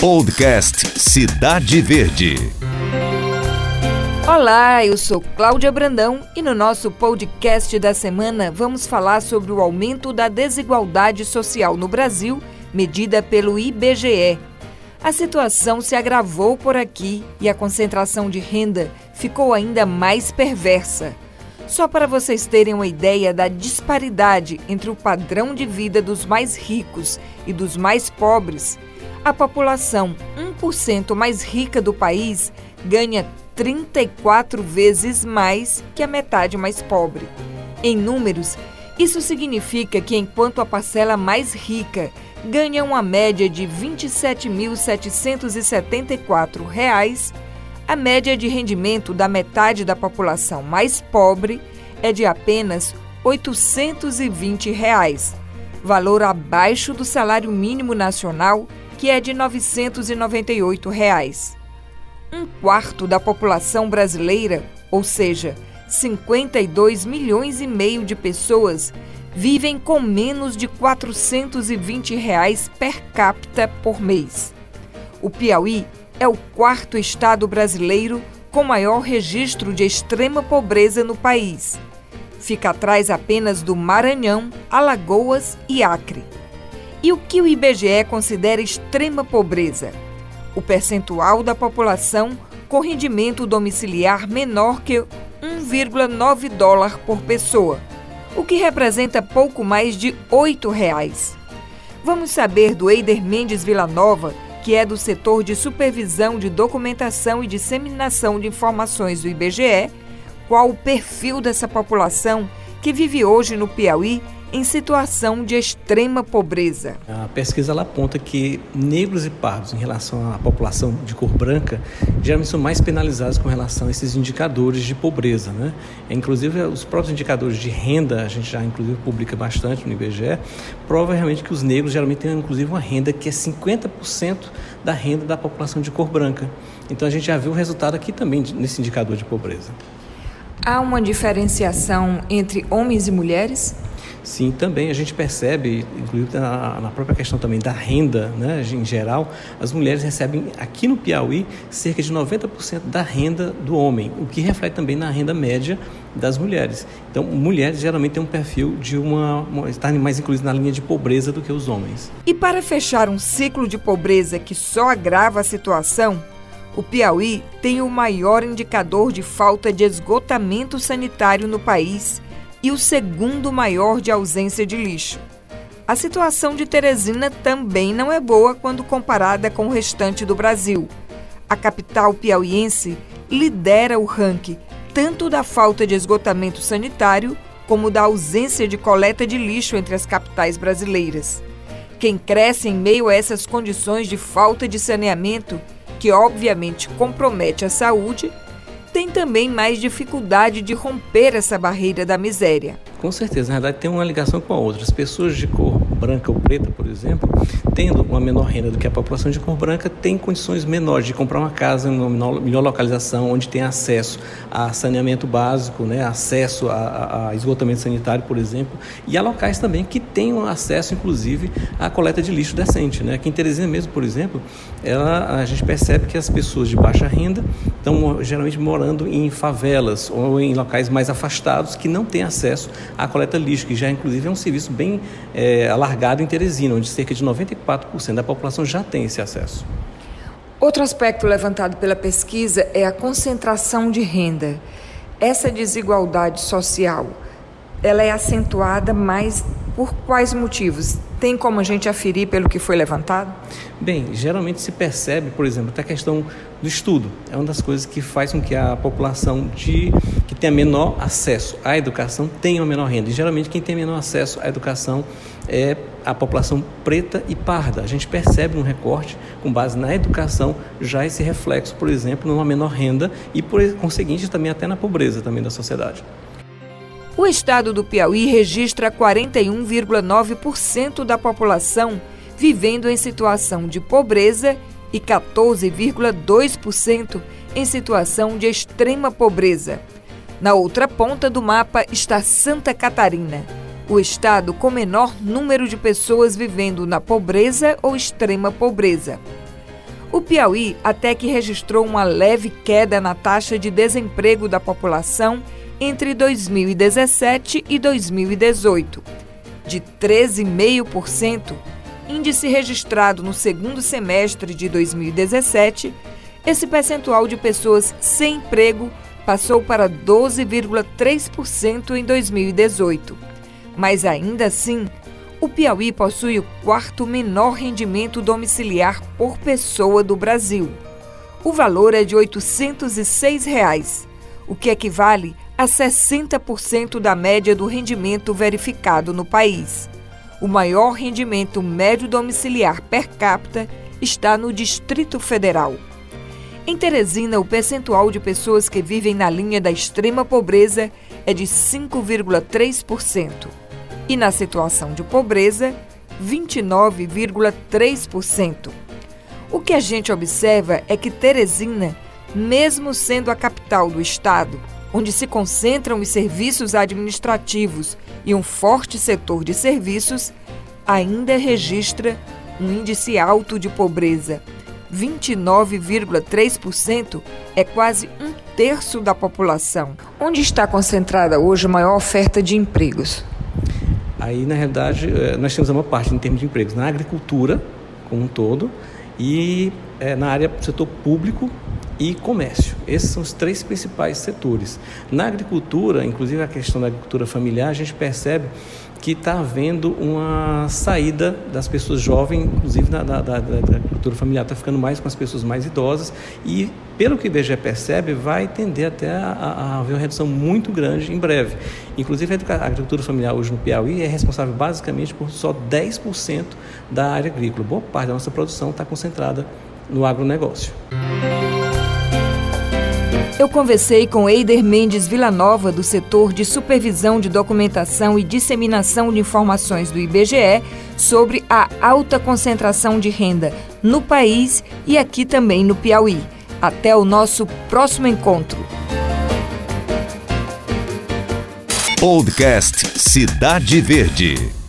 Podcast Cidade Verde. Olá, eu sou Cláudia Brandão e no nosso podcast da semana vamos falar sobre o aumento da desigualdade social no Brasil, medida pelo IBGE. A situação se agravou por aqui e a concentração de renda ficou ainda mais perversa. Só para vocês terem uma ideia da disparidade entre o padrão de vida dos mais ricos e dos mais pobres, a população 1% mais rica do país ganha 34 vezes mais que a metade mais pobre. Em números, isso significa que enquanto a parcela mais rica ganha uma média de R$ 27.774, a média de rendimento da metade da população mais pobre é de apenas 820 reais, valor abaixo do salário mínimo nacional, que é de 998 reais. Um quarto da população brasileira, ou seja, 52 milhões e meio de pessoas, vivem com menos de 420 reais per capita por mês. O Piauí é o quarto estado brasileiro com maior registro de extrema pobreza no país. Fica atrás apenas do Maranhão, Alagoas e Acre. E o que o IBGE considera extrema pobreza? O percentual da população com rendimento domiciliar menor que 1,9 dólar por pessoa, o que representa pouco mais de 8 reais. Vamos saber do Eider Mendes Villanova, que é do setor de supervisão de documentação e disseminação de informações do IBGE, qual o perfil dessa população que vive hoje no Piauí em situação de extrema pobreza. A pesquisa ela aponta que negros e pardos, em relação à população de cor branca, geralmente são mais penalizados com relação a esses indicadores de pobreza. Né? Inclusive, os próprios indicadores de renda, a gente já inclusive publica bastante no IBGE, prova realmente que os negros geralmente têm inclusive uma renda que é 50% da renda da população de cor branca. Então a gente já viu o resultado aqui também nesse indicador de pobreza. Há uma diferenciação entre homens e mulheres? Sim, também a gente percebe, inclusive na, na, própria questão também da renda, né, em geral, as mulheres recebem aqui no Piauí cerca de 90% da renda do homem, o que reflete também na renda média das mulheres. Então, mulheres geralmente têm um perfil de uma, uma mais incluídas na linha de pobreza do que os homens. E para fechar um ciclo de pobreza que só agrava a situação, o Piauí tem o maior indicador de falta de esgotamento sanitário no país e o segundo maior de ausência de lixo. A situação de Teresina também não é boa quando comparada com o restante do Brasil. A capital piauiense lidera o ranking tanto da falta de esgotamento sanitário como da ausência de coleta de lixo entre as capitais brasileiras. Quem cresce em meio a essas condições de falta de saneamento, que obviamente compromete a saúde, tem também mais dificuldade de romper essa barreira da miséria. Com certeza, na verdade tem uma ligação com a outra. As pessoas de cor branca ou preta, por exemplo, tendo uma menor renda do que a população de cor branca, tem condições menores de comprar uma casa em uma melhor localização, onde tem acesso a saneamento básico, né, acesso a, a esgotamento sanitário, por exemplo, e há locais também que tenham acesso, inclusive, à coleta de lixo decente. Né? Aqui em Teresina mesmo, por exemplo, ela, a gente percebe que as pessoas de baixa renda estão geralmente morando em favelas ou em locais mais afastados que não têm acesso à coleta de lixo, que já inclusive é um serviço bem é, alargado em Teresina, onde cerca de 94% da população já tem esse acesso. Outro aspecto levantado pela pesquisa é a concentração de renda. Essa desigualdade social, ela é acentuada mais por quais motivos? Tem como a gente aferir pelo que foi levantado? Bem, geralmente se percebe, por exemplo, até a questão do estudo. É uma das coisas que faz com que a população de, que tenha menor acesso à educação tenha uma menor renda. E geralmente quem tem menor acesso à educação é a população preta e parda. A gente percebe no recorte, com base na educação, já esse reflexo, por exemplo, numa menor renda e, por conseguinte, também até na pobreza também da sociedade. O estado do Piauí registra 41,9% da população vivendo em situação de pobreza e 14,2% em situação de extrema pobreza. Na outra ponta do mapa está Santa Catarina, o estado com menor número de pessoas vivendo na pobreza ou extrema pobreza. O Piauí até que registrou uma leve queda na taxa de desemprego da população entre 2017 e 2018, de 13,5%, índice registrado no segundo semestre de 2017. Esse percentual de pessoas sem emprego passou para 12,3% em 2018. Mas ainda assim, o Piauí possui o quarto menor rendimento domiciliar por pessoa do Brasil. O valor é de 806 reais, o que equivale a 60% da média do rendimento verificado no país. O maior rendimento médio domiciliar per capita está no Distrito Federal. Em Teresina, o percentual de pessoas que vivem na linha da extrema pobreza é de 5,3% e na situação de pobreza, 29,3%. O que a gente observa é que Teresina, mesmo sendo a capital do estado, onde se concentram os serviços administrativos e um forte setor de serviços, ainda registra um índice alto de pobreza. 29,3% é quase um terço da população. Onde está concentrada hoje a maior oferta de empregos? Aí, na realidade, eh, nós temos uma parte em termos de empregos na agricultura como um todo e é, na área do setor público e comércio. Esses são os três principais setores. Na agricultura, inclusive a questão da agricultura familiar, a gente percebe que está havendo uma saída das pessoas jovens, inclusive da, da, da, da agricultura familiar, está ficando mais com as pessoas mais idosas e, pelo que o IBGE percebe, vai tender até a, haver uma redução muito grande em breve. Inclusive, a agricultura familiar hoje no Piauí é responsável basicamente por só 10% da área agrícola. Boa parte da nossa produção está concentrada no agronegócio. Eu conversei com Eider Mendes Villanova, do setor de supervisão de documentação e disseminação de informações do IBGE, sobre a alta concentração de renda no país e aqui também no Piauí. Até o nosso próximo encontro. Podcast Cidade Verde.